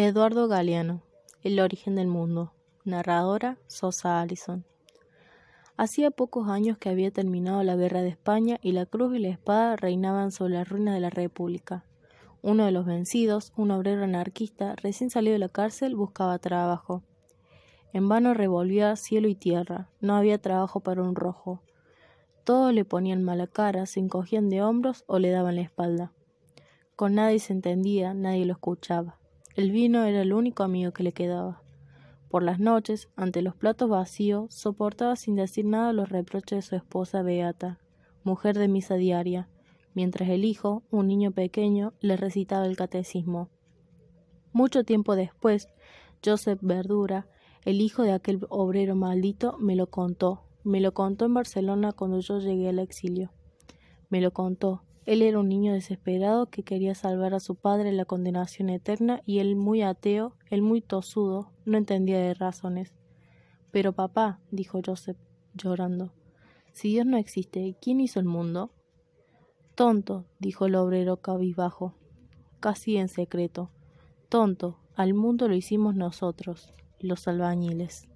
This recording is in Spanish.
Eduardo Galeano, El origen del mundo. Narradora Sosa Allison. Hacía pocos años que había terminado la guerra de España y la cruz y la espada reinaban sobre las ruinas de la República. Uno de los vencidos, un obrero anarquista, recién salido de la cárcel, buscaba trabajo. En vano revolvía cielo y tierra, no había trabajo para un rojo. Todos le ponían mala cara, se encogían de hombros o le daban la espalda. Con nadie se entendía, nadie lo escuchaba. El vino era el único amigo que le quedaba. Por las noches, ante los platos vacíos, soportaba sin decir nada los reproches de su esposa Beata, mujer de misa diaria, mientras el hijo, un niño pequeño, le recitaba el catecismo. Mucho tiempo después, Joseph Verdura, el hijo de aquel obrero maldito, me lo contó. Me lo contó en Barcelona cuando yo llegué al exilio. Me lo contó, él era un niño desesperado que quería salvar a su padre de la condenación eterna y él muy ateo, él muy tosudo, no entendía de razones. Pero papá, dijo Joseph, llorando, si Dios no existe, ¿quién hizo el mundo? Tonto, dijo el obrero cabizbajo, casi en secreto. Tonto, al mundo lo hicimos nosotros, los albañiles.